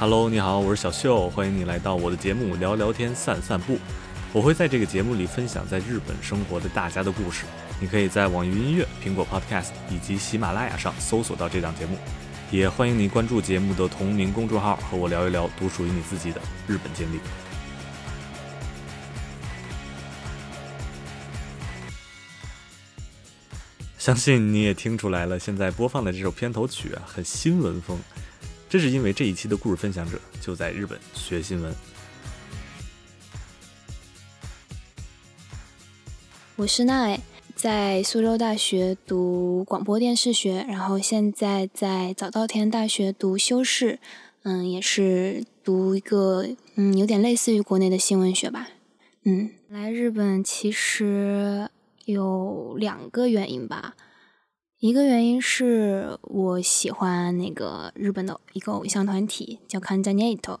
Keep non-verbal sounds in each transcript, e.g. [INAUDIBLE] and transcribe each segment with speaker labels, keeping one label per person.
Speaker 1: Hello，你好，我是小秀，欢迎你来到我的节目聊聊天、散散步。我会在这个节目里分享在日本生活的大家的故事。你可以在网易云音乐、苹果 Podcast 以及喜马拉雅上搜索到这档节目。也欢迎你关注节目的同名公众号，和我聊一聊独属于你自己的日本经历。相信你也听出来了，现在播放的这首片头曲啊，很新闻风。这是因为这一期的故事分享者就在日本学新闻。
Speaker 2: 我是奈，在苏州大学读广播电视学，然后现在在早稻田大学读修士，嗯，也是读一个嗯，有点类似于国内的新闻学吧。嗯，来日本其实有两个原因吧。一个原因是我喜欢那个日本的一个偶像团体叫 Kanzaniito，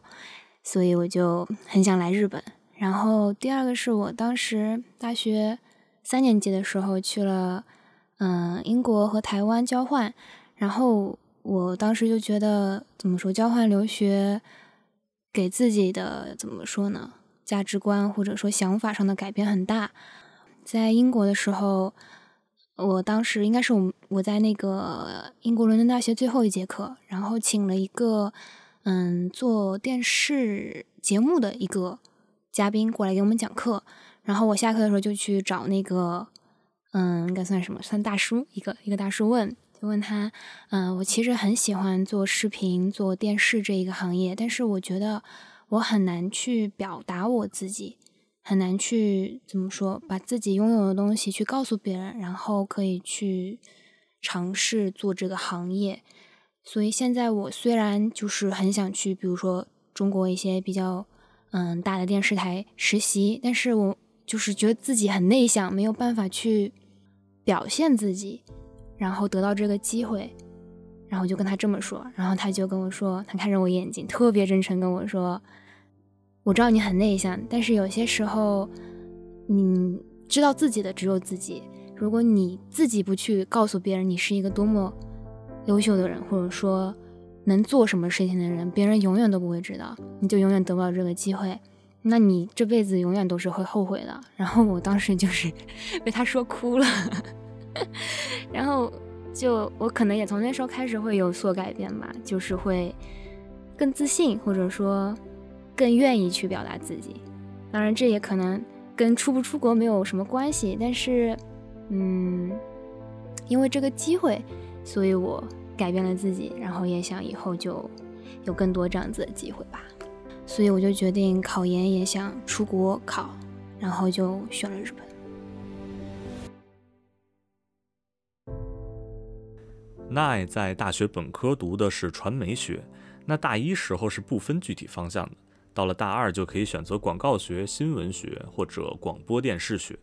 Speaker 2: 所以我就很想来日本。然后第二个是我当时大学三年级的时候去了嗯英国和台湾交换，然后我当时就觉得怎么说交换留学给自己的怎么说呢价值观或者说想法上的改变很大。在英国的时候。我当时应该是我我在那个英国伦敦大学最后一节课，然后请了一个嗯做电视节目的一个嘉宾过来给我们讲课，然后我下课的时候就去找那个嗯应该算什么算大叔一个一个大叔问就问他嗯我其实很喜欢做视频做电视这一个行业，但是我觉得我很难去表达我自己。很难去怎么说，把自己拥有的东西去告诉别人，然后可以去尝试做这个行业。所以现在我虽然就是很想去，比如说中国一些比较嗯大的电视台实习，但是我就是觉得自己很内向，没有办法去表现自己，然后得到这个机会，然后就跟他这么说，然后他就跟我说，他看着我眼睛，特别真诚跟我说。我知道你很内向，但是有些时候，你知道自己的只有自己。如果你自己不去告诉别人你是一个多么优秀的人，或者说能做什么事情的人，别人永远都不会知道，你就永远得不到这个机会。那你这辈子永远都是会后悔的。然后我当时就是 [LAUGHS] 被他说哭了，[LAUGHS] 然后就我可能也从那时候开始会有所改变吧，就是会更自信，或者说。更愿意去表达自己，当然这也可能跟出不出国没有什么关系，但是，嗯，因为这个机会，所以我改变了自己，然后也想以后就有更多这样子的机会吧，所以我就决定考研也想出国考，然后就选了日本。
Speaker 1: 奈在大学本科读的是传媒学，那大一时候是不分具体方向的。到了大二就可以选择广告学、新闻学或者广播电视学，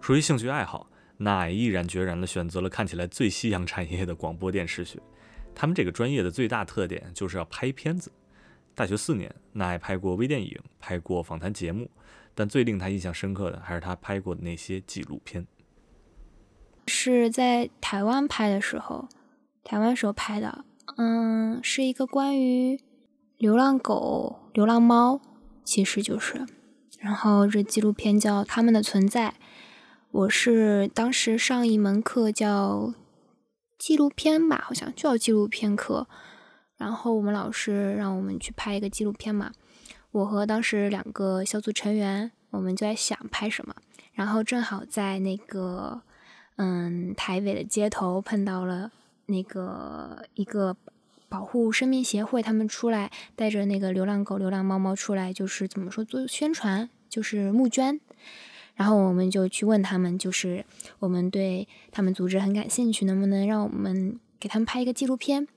Speaker 1: 出于兴趣爱好。那毅然决然地选择了看起来最夕阳产业的广播电视学。他们这个专业的最大特点就是要拍片子。大学四年，那爱拍过微电影，拍过访谈节目，但最令他印象深刻的还是他拍过的那些纪录片。
Speaker 2: 是在台湾拍的时候，台湾时候拍的，嗯，是一个关于。流浪狗、流浪猫，其实就是。然后这纪录片叫《他们的存在》。我是当时上一门课叫纪录片吧，好像就叫纪录片课。然后我们老师让我们去拍一个纪录片嘛。我和当时两个小组成员，我们就在想拍什么。然后正好在那个嗯台北的街头碰到了那个一个。保护生命协会，他们出来带着那个流浪狗、流浪猫猫出来，就是怎么说做宣传，就是募捐。然后我们就去问他们，就是我们对他们组织很感兴趣，能不能让我们给他们拍一个纪录片？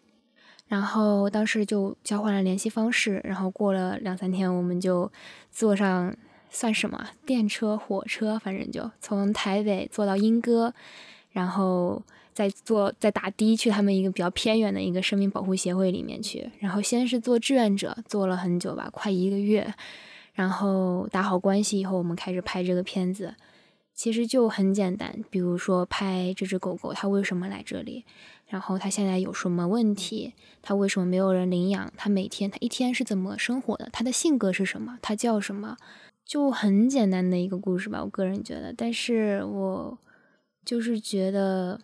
Speaker 2: 然后当时就交换了联系方式。然后过了两三天，我们就坐上算什么电车、火车，反正就从台北坐到莺歌，然后。在做在打的去他们一个比较偏远的一个生命保护协会里面去，然后先是做志愿者，做了很久吧，快一个月，然后打好关系以后，我们开始拍这个片子。其实就很简单，比如说拍这只狗狗，它为什么来这里，然后它现在有什么问题，它为什么没有人领养，它每天它一天是怎么生活的，它的性格是什么，它叫什么，就很简单的一个故事吧，我个人觉得。但是我就是觉得，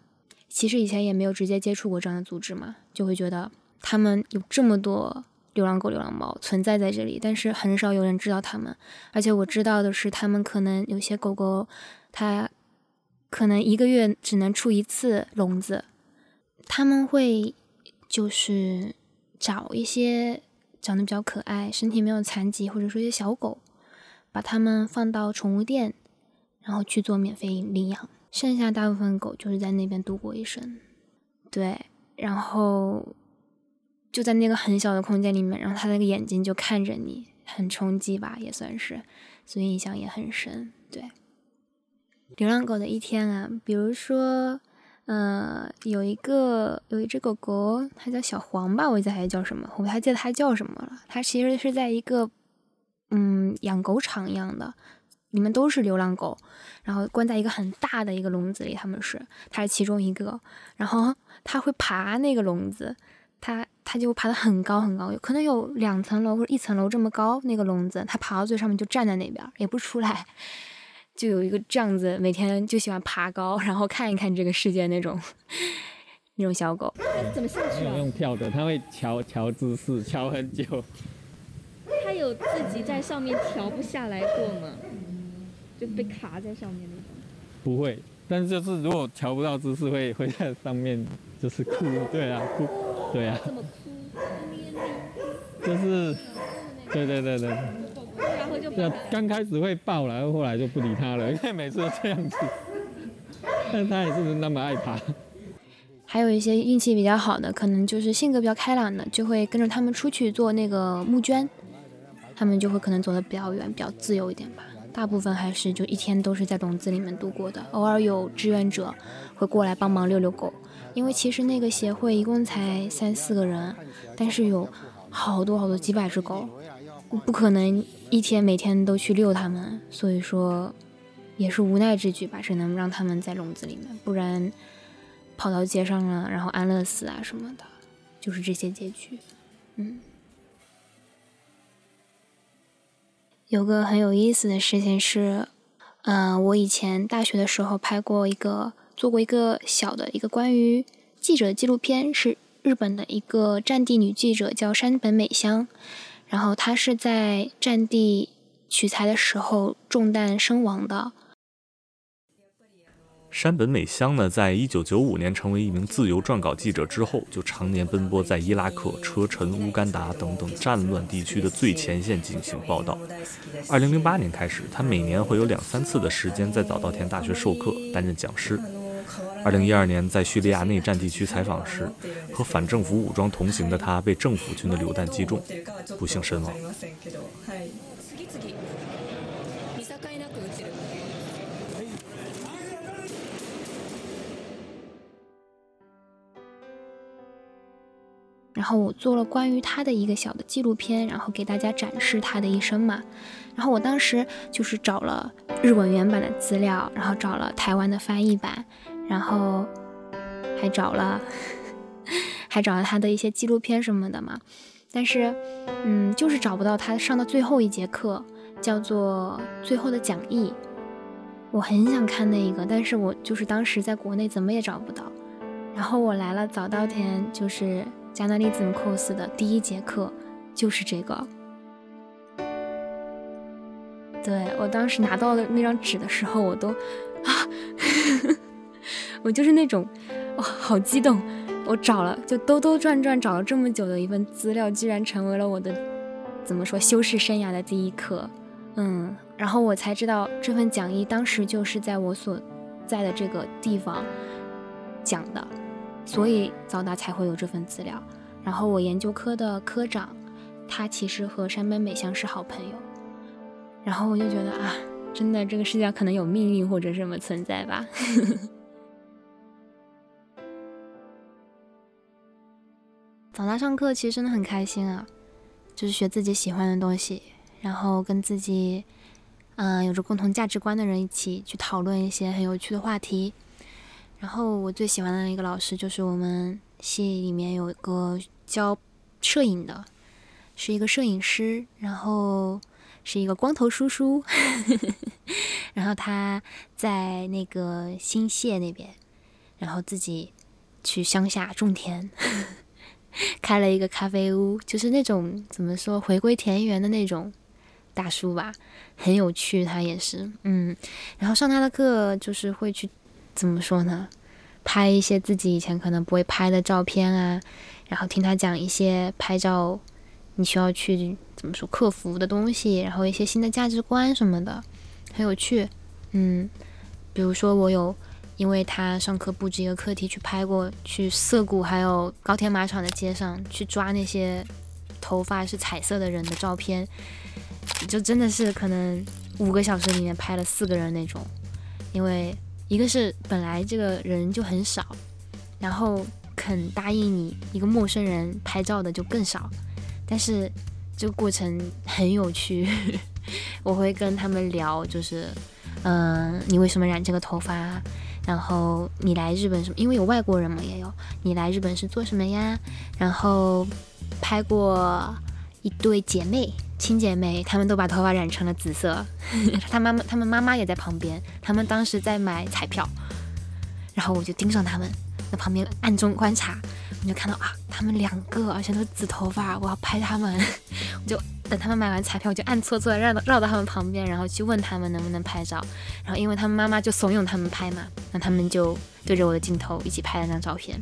Speaker 2: 其实以前也没有直接接触过这样的组织嘛，就会觉得他们有这么多。流浪狗、流浪猫存在在这里，但是很少有人知道它们。而且我知道的是，他们可能有些狗狗，它可能一个月只能出一次笼子。他们会就是找一些长得比较可爱、身体没有残疾，或者说一些小狗，把它们放到宠物店，然后去做免费领养。剩下大部分狗就是在那边度过一生。对，然后。就在那个很小的空间里面，然后它那个眼睛就看着你，很冲击吧，也算是，所以印象也很深。对，流浪狗的一天啊，比如说，呃，有一个有一只狗狗，它叫小黄吧，我记得还叫什么，我不太记得它叫什么了。它其实是在一个嗯养狗场一样的，里面都是流浪狗，然后关在一个很大的一个笼子里，他们是，它是其中一个，然后它会爬那个笼子。它它就爬得很高很高，有可能有两层楼或者一层楼这么高。那个笼子，它爬到最上面就站在那边，也不出来，就有一个这样子，每天就喜欢爬高，然后看一看这个世界那种那种小狗。
Speaker 3: 它怎么下去啊？
Speaker 4: 用跳的，它会调调姿势，调很久。
Speaker 3: 它有自己在上面调不下来过吗？就被卡在上面那种？
Speaker 4: 不会，但是就是如果调不到姿势，会会在上面就是哭，对啊，[LAUGHS] 哭。对啊，怎么哭就是，对对对对，
Speaker 3: 然后就
Speaker 4: 刚开始会抱然后后来就不理他了，因为每次都这样子，[LAUGHS] 但他也是那么爱爬。
Speaker 2: 还有一些运气比较好的，可能就是性格比较开朗的，就会跟着他们出去做那个募捐，他们就会可能走得比较远，比较自由一点吧。大部分还是就一天都是在笼子里面度过的，偶尔有志愿者会过来帮忙遛遛狗。因为其实那个协会一共才三四个人，但是有好多好多几百只狗，不可能一天每天都去遛它们，所以说也是无奈之举吧，只能让他们在笼子里面，不然跑到街上了，然后安乐死啊什么的，就是这些结局。嗯，有个很有意思的事情是，嗯，我以前大学的时候拍过一个。做过一个小的一个关于记者的纪录片，是日本的一个战地女记者，叫山本美香。然后她是在战地取材的时候中弹身亡的。
Speaker 1: 山本美香呢，在一九九五年成为一名自由撰稿记者之后，就常年奔波在伊拉克、车臣、乌干达等等战乱地区的最前线进行报道。二零零八年开始，他每年会有两三次的时间在早稻田大学授课，担任讲师。二零一二年，在叙利亚内战地区采访时，和反政府武装同行的他被政府军的榴弹击中，不幸身亡。
Speaker 2: 然后我做了关于他的一个小的纪录片，然后给大家展示他的一生嘛。然后我当时就是找了日文原版的资料，然后找了台湾的翻译版。然后还找了，[LAUGHS] 还找了他的一些纪录片什么的嘛，但是，嗯，就是找不到他上的最后一节课，叫做最后的讲义。我很想看那一个，但是我就是当时在国内怎么也找不到。然后我来了早稻田，就是加纳利兹姆 cos 的第一节课，就是这个。对我当时拿到的那张纸的时候，我都啊。[LAUGHS] 我就是那种，哇，好激动！我找了，就兜兜转转找了这么久的一份资料，居然成为了我的，怎么说，修饰生涯的第一课。嗯，然后我才知道这份讲义当时就是在我所在的这个地方讲的，所以早大才会有这份资料。然后我研究科的科长，他其实和山本美香是好朋友。然后我就觉得啊，真的这个世界可能有命运或者什么存在吧。[LAUGHS] 早大上课其实真的很开心啊，就是学自己喜欢的东西，然后跟自己嗯，有着共同价值观的人一起去讨论一些很有趣的话题。然后我最喜欢的一个老师就是我们系里面有一个教摄影的，是一个摄影师，然后是一个光头叔叔，[LAUGHS] 然后他在那个新泻那边，然后自己去乡下种田，[LAUGHS] 开了一个咖啡屋，就是那种怎么说回归田园的那种大叔吧，很有趣，他也是，嗯，然后上他的课就是会去。怎么说呢？拍一些自己以前可能不会拍的照片啊，然后听他讲一些拍照你需要去怎么说克服的东西，然后一些新的价值观什么的，很有趣。嗯，比如说我有因为他上课布置一个课题去拍过去涩谷还有高田马场的街上去抓那些头发是彩色的人的照片，就真的是可能五个小时里面拍了四个人那种，因为。一个是本来这个人就很少，然后肯答应你一个陌生人拍照的就更少，但是这个过程很有趣，[LAUGHS] 我会跟他们聊，就是，嗯，你为什么染这个头发？然后你来日本什么？因为有外国人嘛，也有你来日本是做什么呀？然后拍过一对姐妹。亲姐妹，她们都把头发染成了紫色。[LAUGHS] 她妈妈，她们妈妈也在旁边。她们当时在买彩票，然后我就盯上他们，在旁边暗中观察。我就看到啊，他们两个，而且都是紫头发，我要拍他们。[LAUGHS] 我就等他们买完彩票，我就暗搓搓的绕到绕到他们旁边，然后去问他们能不能拍照。然后因为他们妈妈就怂恿他们拍嘛，那他们就对着我的镜头一起拍了张照片。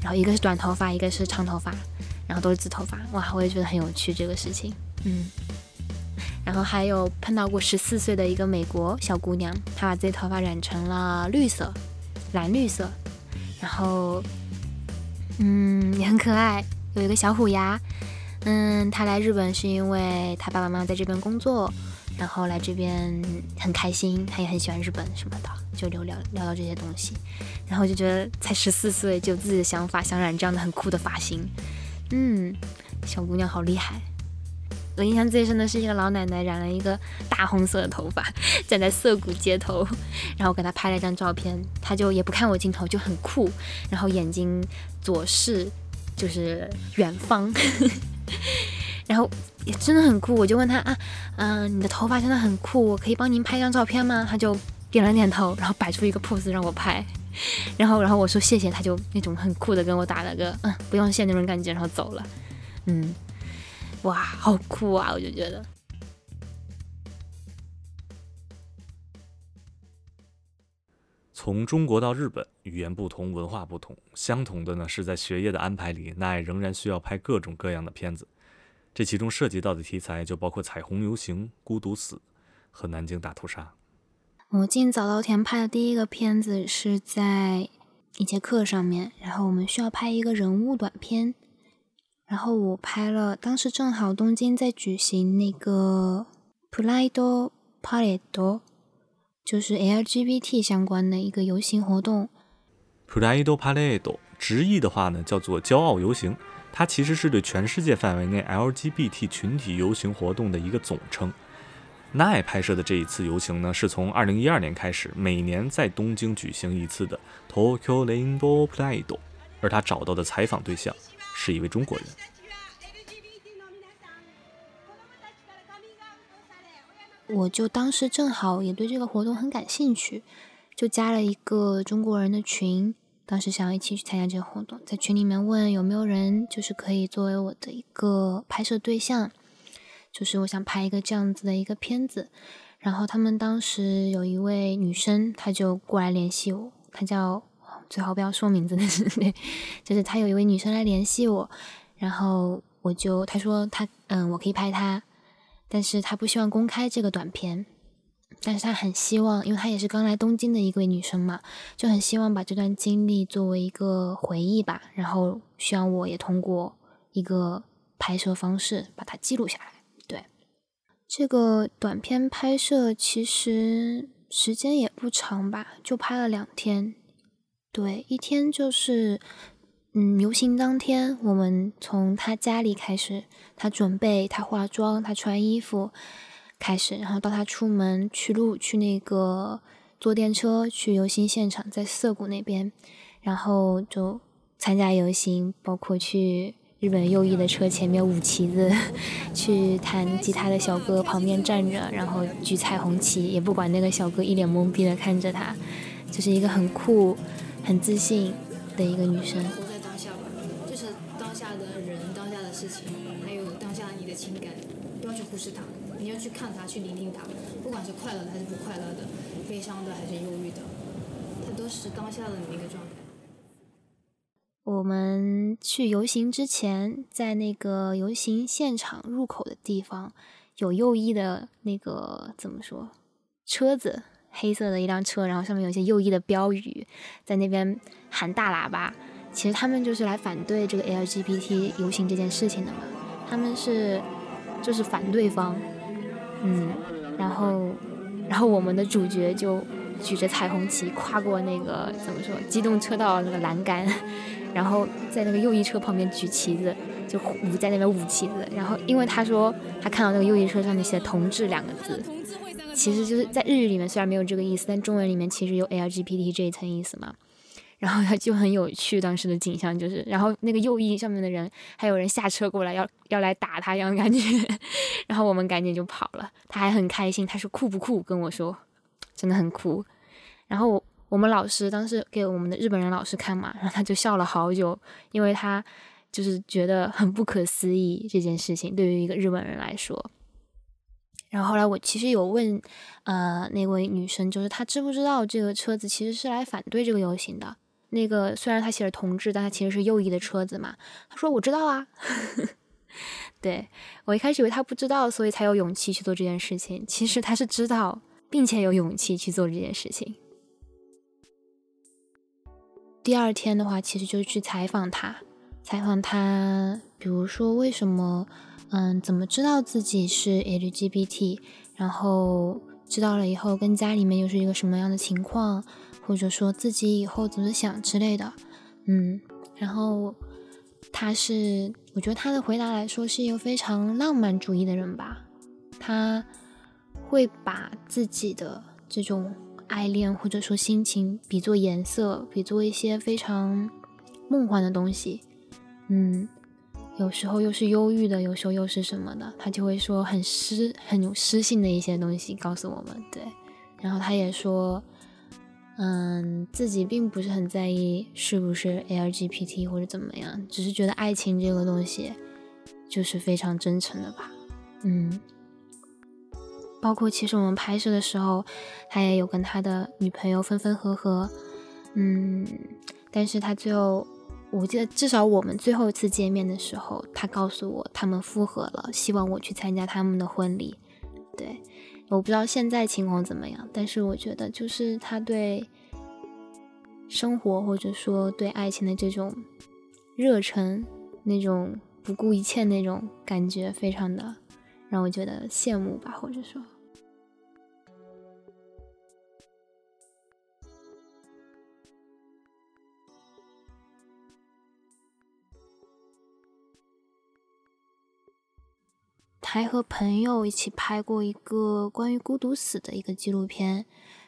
Speaker 2: 然后一个是短头发，一个是长头发，然后都是紫头发。哇，我也觉得很有趣这个事情。嗯，然后还有碰到过十四岁的一个美国小姑娘，她把自己头发染成了绿色，蓝绿色，然后，嗯，也很可爱，有一个小虎牙。嗯，她来日本是因为她爸爸妈妈在这边工作，然后来这边很开心，她也很喜欢日本什么的，就聊聊聊到这些东西，然后就觉得才十四岁就有自己的想法，想染这样的很酷的发型。嗯，小姑娘好厉害。我印象最深的是一个老奶奶染了一个大红色的头发，站在涩谷街头，然后给她拍了一张照片，她就也不看我镜头，就很酷，然后眼睛左视就是远方，[LAUGHS] 然后也真的很酷，我就问她啊，嗯，你的头发真的很酷，我可以帮您拍张照片吗？她就点了点头，然后摆出一个 pose 让我拍，然后然后我说谢谢，她就那种很酷的跟我打了个嗯不用谢那种感觉，然后走了，嗯。哇，好酷啊！我就觉得，
Speaker 1: 从中国到日本，语言不同，文化不同，相同的呢是在学业的安排里，奈仍然需要拍各种各样的片子。这其中涉及到的题材就包括彩虹游行、孤独死和南京大屠杀。
Speaker 2: 我进早稻田拍的第一个片子是在一节课上面，然后我们需要拍一个人物短片。然后我拍了，当时正好东京在举行那个 Pride Parade，就是 LGBT 相关的一个游行活动。
Speaker 1: Pride Parade 直译的话呢，叫做骄傲游行，它其实是对全世界范围内 LGBT 群体游行活动的一个总称。奈拍摄的这一次游行呢，是从2012年开始，每年在东京举行一次的 Tokyo Rainbow Pride，而他找到的采访对象。是一位中国人。
Speaker 2: 我就当时正好也对这个活动很感兴趣，就加了一个中国人的群。当时想要一起去参加这个活动，在群里面问有没有人，就是可以作为我的一个拍摄对象，就是我想拍一个这样子的一个片子。然后他们当时有一位女生，她就过来联系我，她叫。最好不要说名字，但是就是他有一位女生来联系我，然后我就他说他嗯我可以拍他，但是他不希望公开这个短片，但是他很希望，因为他也是刚来东京的一位女生嘛，就很希望把这段经历作为一个回忆吧，然后希望我也通过一个拍摄方式把它记录下来。对，这个短片拍摄其实时间也不长吧，就拍了两天。对，一天就是，嗯，游行当天，我们从他家里开始，他准备，他化妆，他穿衣服，开始，然后到他出门去路去那个坐电车去游行现场，在涩谷那边，然后就参加游行，包括去日本右翼的车前面舞旗子，[LAUGHS] 去弹吉他的小哥旁边站着，然后举彩虹旗，也不管那个小哥一脸懵逼的看着他，就是一个很酷、很自信的一个女生。
Speaker 5: 活在当下吧，就是当下的人、当下的事情，还有当下你的情感，不要去忽视它，你要去看它，去聆听它，不管是快乐的还是不快乐的，悲伤的还是忧郁的，它都是当下的你一个状态。
Speaker 2: 我们去游行之前，在那个游行现场入口的地方，有右翼的那个怎么说车子，黑色的一辆车，然后上面有一些右翼的标语，在那边喊大喇叭。其实他们就是来反对这个 LGBT 游行这件事情的嘛，他们是就是反对方，嗯，然后然后我们的主角就举着彩虹旗跨过那个怎么说机动车道那个栏杆。[LAUGHS] 然后在那个右翼车旁边举旗子，就舞在那边舞旗子。然后因为他说他看到那个右翼车上面写“同志”两个字，其实就是在日语里面虽然没有这个意思，但中文里面其实有 LGBT 这一层意思嘛。然后他就很有趣，当时的景象就是，然后那个右翼上面的人还有人下车过来要要来打他一样的感觉，[LAUGHS] 然后我们赶紧就跑了。他还很开心，他说酷不酷？跟我说真的很酷。然后我。我们老师当时给我们的日本人老师看嘛，然后他就笑了好久，因为他就是觉得很不可思议这件事情对于一个日本人来说。然后后来我其实有问，呃，那位女生，就是她知不知道这个车子其实是来反对这个游行的？那个虽然他写着同志，但他其实是右翼的车子嘛。他说我知道啊。[LAUGHS] 对我一开始以为她不知道，所以才有勇气去做这件事情。其实她是知道，并且有勇气去做这件事情。第二天的话，其实就是去采访她，采访她，比如说为什么，嗯，怎么知道自己是 LGBT，然后知道了以后跟家里面又是一个什么样的情况，或者说自己以后怎么想之类的，嗯，然后他是，我觉得他的回答来说是一个非常浪漫主义的人吧，他会把自己的这种。爱恋或者说心情，比作颜色，比作一些非常梦幻的东西。嗯，有时候又是忧郁的，有时候又是什么的，他就会说很诗、很有诗性的一些东西告诉我们。对，然后他也说，嗯，自己并不是很在意是不是 LGBT 或者怎么样，只是觉得爱情这个东西就是非常真诚的吧。嗯。包括其实我们拍摄的时候，他也有跟他的女朋友分分合合，嗯，但是他最后，我记得至少我们最后一次见面的时候，他告诉我他们复合了，希望我去参加他们的婚礼。对，我不知道现在情况怎么样，但是我觉得就是他对生活或者说对爱情的这种热忱，那种不顾一切那种感觉，非常的让我觉得羡慕吧，或者说。还和朋友一起拍过一个关于孤独死的一个纪录片，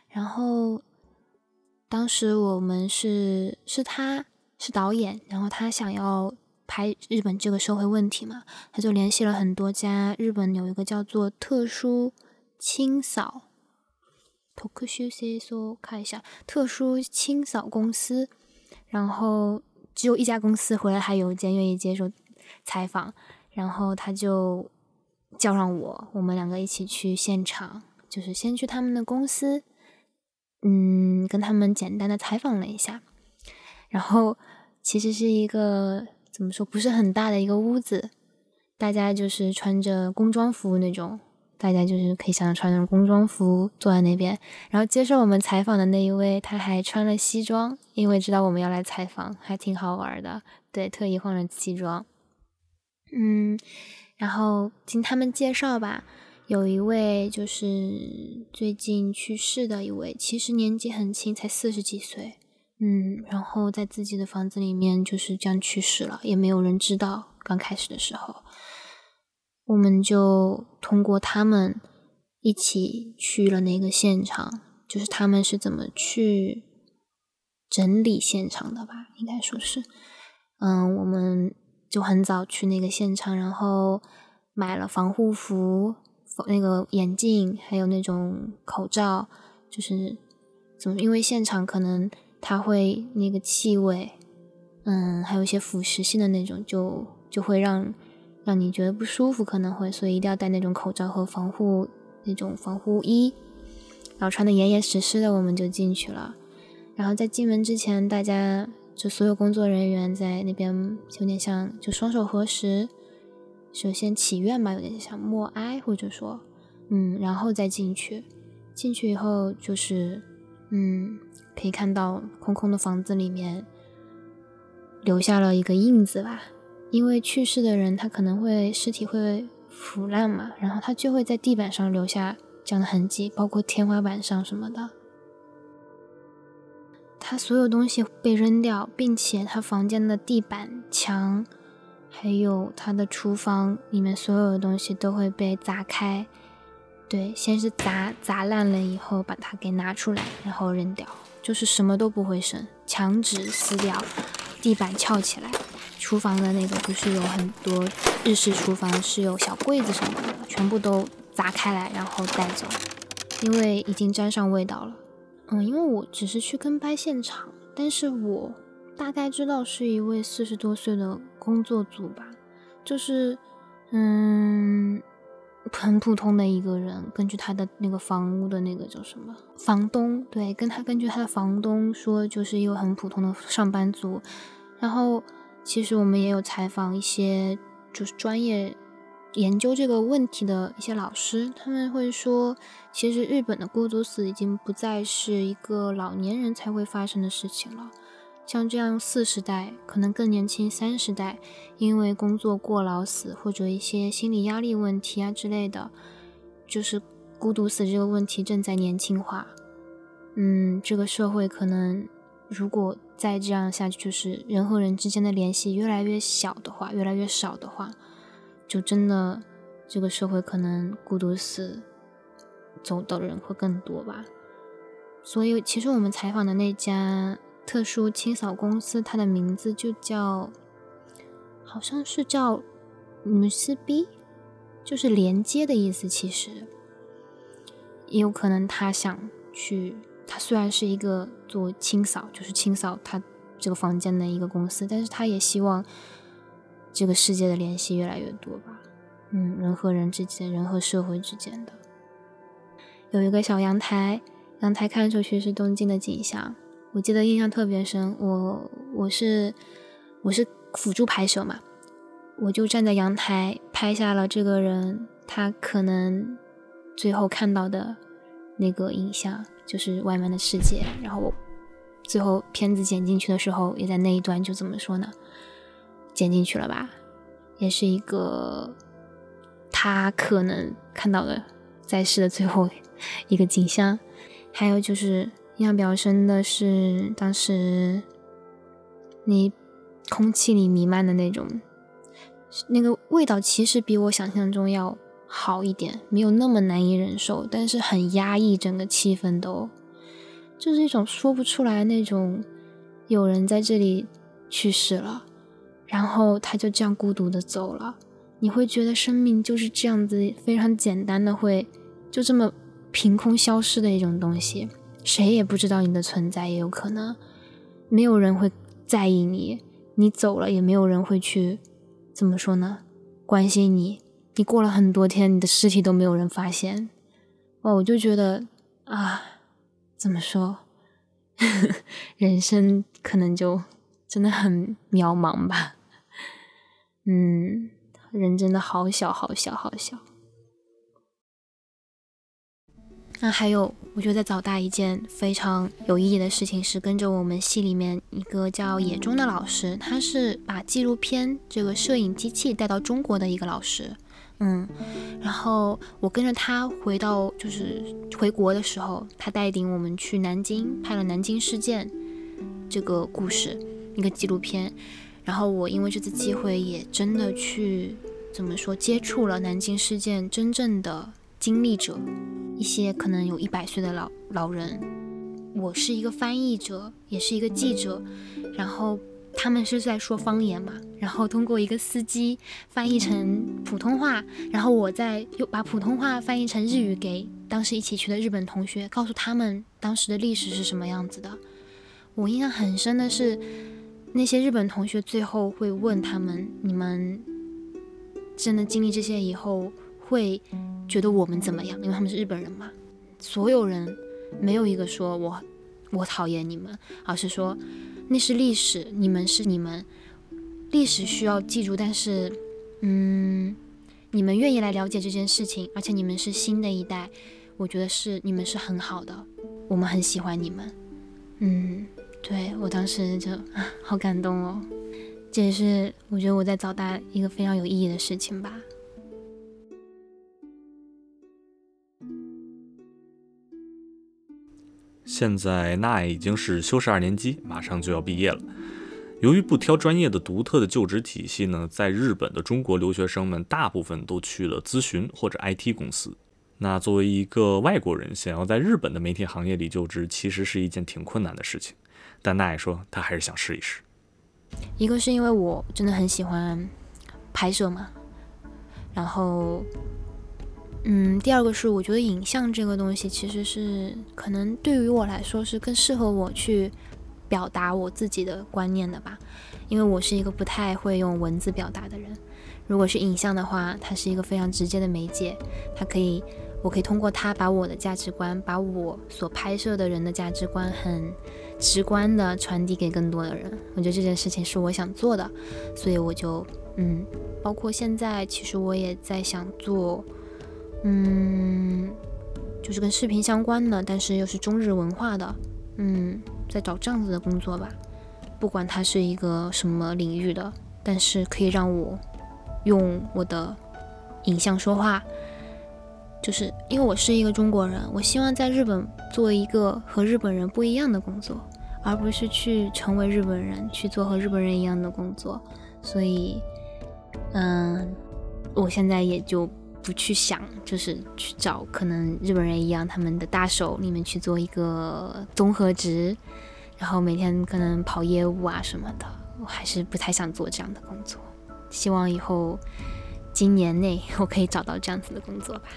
Speaker 2: 然后当时我们是是他是导演，然后他想要拍日本这个社会问题嘛，他就联系了很多家日本有一个叫做特殊清扫，特殊清扫看一下特殊清扫公司，然后只有一家公司回来还邮件愿意接受采访，然后他就。叫上我，我们两个一起去现场，就是先去他们的公司，嗯，跟他们简单的采访了一下。然后其实是一个怎么说，不是很大的一个屋子，大家就是穿着工装服那种，大家就是可以想象穿着工装服坐在那边。然后接受我们采访的那一位，他还穿了西装，因为知道我们要来采访，还挺好玩的。对，特意换了西装，嗯。然后经他们介绍吧，有一位就是最近去世的一位，其实年纪很轻，才四十几岁，嗯，然后在自己的房子里面就是这样去世了，也没有人知道。刚开始的时候，我们就通过他们一起去了那个现场，就是他们是怎么去整理现场的吧？应该说是，嗯，我们就很早去那个现场，然后买了防护服、那个眼镜，还有那种口罩，就是怎么？因为现场可能它会那个气味，嗯，还有一些腐蚀性的那种，就就会让让你觉得不舒服，可能会，所以一定要戴那种口罩和防护。那种防护衣，然后穿的严严实实的，我们就进去了。然后在进门之前，大家就所有工作人员在那边有点像就双手合十，首先祈愿吧，有点像默哀，或者说，嗯，然后再进去。进去以后就是，嗯，可以看到空空的房子里面留下了一个印子吧，因为去世的人他可能会尸体会。腐烂嘛，然后他就会在地板上留下这样的痕迹，包括天花板上什么的。他所有东西被扔掉，并且他房间的地板、墙，还有他的厨房里面所有的东西都会被砸开。对，先是砸砸烂了以后，把它给拿出来，然后扔掉，就是什么都不会剩。墙纸撕掉，地板翘起来。厨房的那个不是有很多日式厨房是有小柜子什么的，全部都砸开来然后带走，因为已经沾上味道了。嗯，因为我只是去跟拍现场，但是我大概知道是一位四十多岁的工作组吧，就是嗯很普通的一个人，根据他的那个房屋的那个叫什么房东，对，跟他根据他的房东说，就是一个很普通的上班族，然后。其实我们也有采访一些就是专业研究这个问题的一些老师，他们会说，其实日本的孤独死已经不再是一个老年人才会发生的事情了。像这样四十代，可能更年轻三十代，因为工作过劳死或者一些心理压力问题啊之类的，就是孤独死这个问题正在年轻化。嗯，这个社会可能如果。再这样下去，就是人和人之间的联系越来越小的话，越来越少的话，就真的这个社会可能孤独死走的人会更多吧。所以，其实我们采访的那家特殊清扫公司，它的名字就叫，好像是叫“姆斯比”，就是连接的意思。其实，也有可能他想去。他虽然是一个做清扫，就是清扫他这个房间的一个公司，但是他也希望这个世界的联系越来越多吧。嗯，人和人之间，人和社会之间的。有一个小阳台，阳台看出去是东京的景象，我记得印象特别深。我我是我是辅助拍摄嘛，我就站在阳台拍下了这个人他可能最后看到的那个影像。就是外面的世界，然后我最后片子剪进去的时候，也在那一段就怎么说呢？剪进去了吧，也是一个他可能看到的在世的最后一个景象。还有就是印象比较深的是，当时你空气里弥漫的那种那个味道，其实比我想象中要。好一点，没有那么难以忍受，但是很压抑，整个气氛都就是一种说不出来那种，有人在这里去世了，然后他就这样孤独的走了，你会觉得生命就是这样子非常简单的会就这么凭空消失的一种东西，谁也不知道你的存在，也有可能没有人会在意你，你走了也没有人会去怎么说呢，关心你。你过了很多天，你的尸体都没有人发现，哇！我就觉得啊，怎么说，[LAUGHS] 人生可能就真的很渺茫吧。嗯，人真的好小，好小，好小。那还有，我觉得在早大一件非常有意义的事情是，跟着我们系里面一个叫野中的老师，他是把纪录片这个摄影机器带到中国的一个老师。嗯，然后我跟着他回到，就是回国的时候，他带领我们去南京拍了南京事件这个故事，一个纪录片。然后我因为这次机会，也真的去怎么说，接触了南京事件真正的。经历者，一些可能有一百岁的老老人。我是一个翻译者，也是一个记者，然后他们是在说方言嘛，然后通过一个司机翻译成普通话，然后我再又把普通话翻译成日语给当时一起去的日本同学，告诉他们当时的历史是什么样子的。我印象很深的是，那些日本同学最后会问他们：“你们真的经历这些以后，会觉得我们怎么样？”因为他们是日本人嘛，所有人。没有一个说我我讨厌你们，而是说那是历史，你们是你们，历史需要记住。但是，嗯，你们愿意来了解这件事情，而且你们是新的一代，我觉得是你们是很好的，我们很喜欢你们。嗯，对我当时就啊，[LAUGHS] 好感动哦，这也是我觉得我在早大一个非常有意义的事情吧。
Speaker 1: 现在奈已经是修士二年级，马上就要毕业了。由于不挑专业的独特的就职体系呢，在日本的中国留学生们大部分都去了咨询或者 IT 公司。那作为一个外国人，想要在日本的媒体行业里就职，其实是一件挺困难的事情。但奈说他还是想试一试。
Speaker 2: 一个是因为我真的很喜欢拍摄嘛，然后。嗯，第二个是我觉得影像这个东西其实是可能对于我来说是更适合我去表达我自己的观念的吧，因为我是一个不太会用文字表达的人。如果是影像的话，它是一个非常直接的媒介，它可以，我可以通过它把我的价值观，把我所拍摄的人的价值观很直观的传递给更多的人。我觉得这件事情是我想做的，所以我就嗯，包括现在其实我也在想做。嗯，就是跟视频相关的，但是又是中日文化的，嗯，在找这样子的工作吧。不管它是一个什么领域的，但是可以让我用我的影像说话。就是因为我是一个中国人，我希望在日本做一个和日本人不一样的工作，而不是去成为日本人去做和日本人一样的工作。所以，嗯，我现在也就。不去想，就是去找可能日本人一样，他们的大手里面去做一个综合职，然后每天可能跑业务啊什么的，我还是不太想做这样的工作。希望以后今年内我可以找到这样子的工作吧。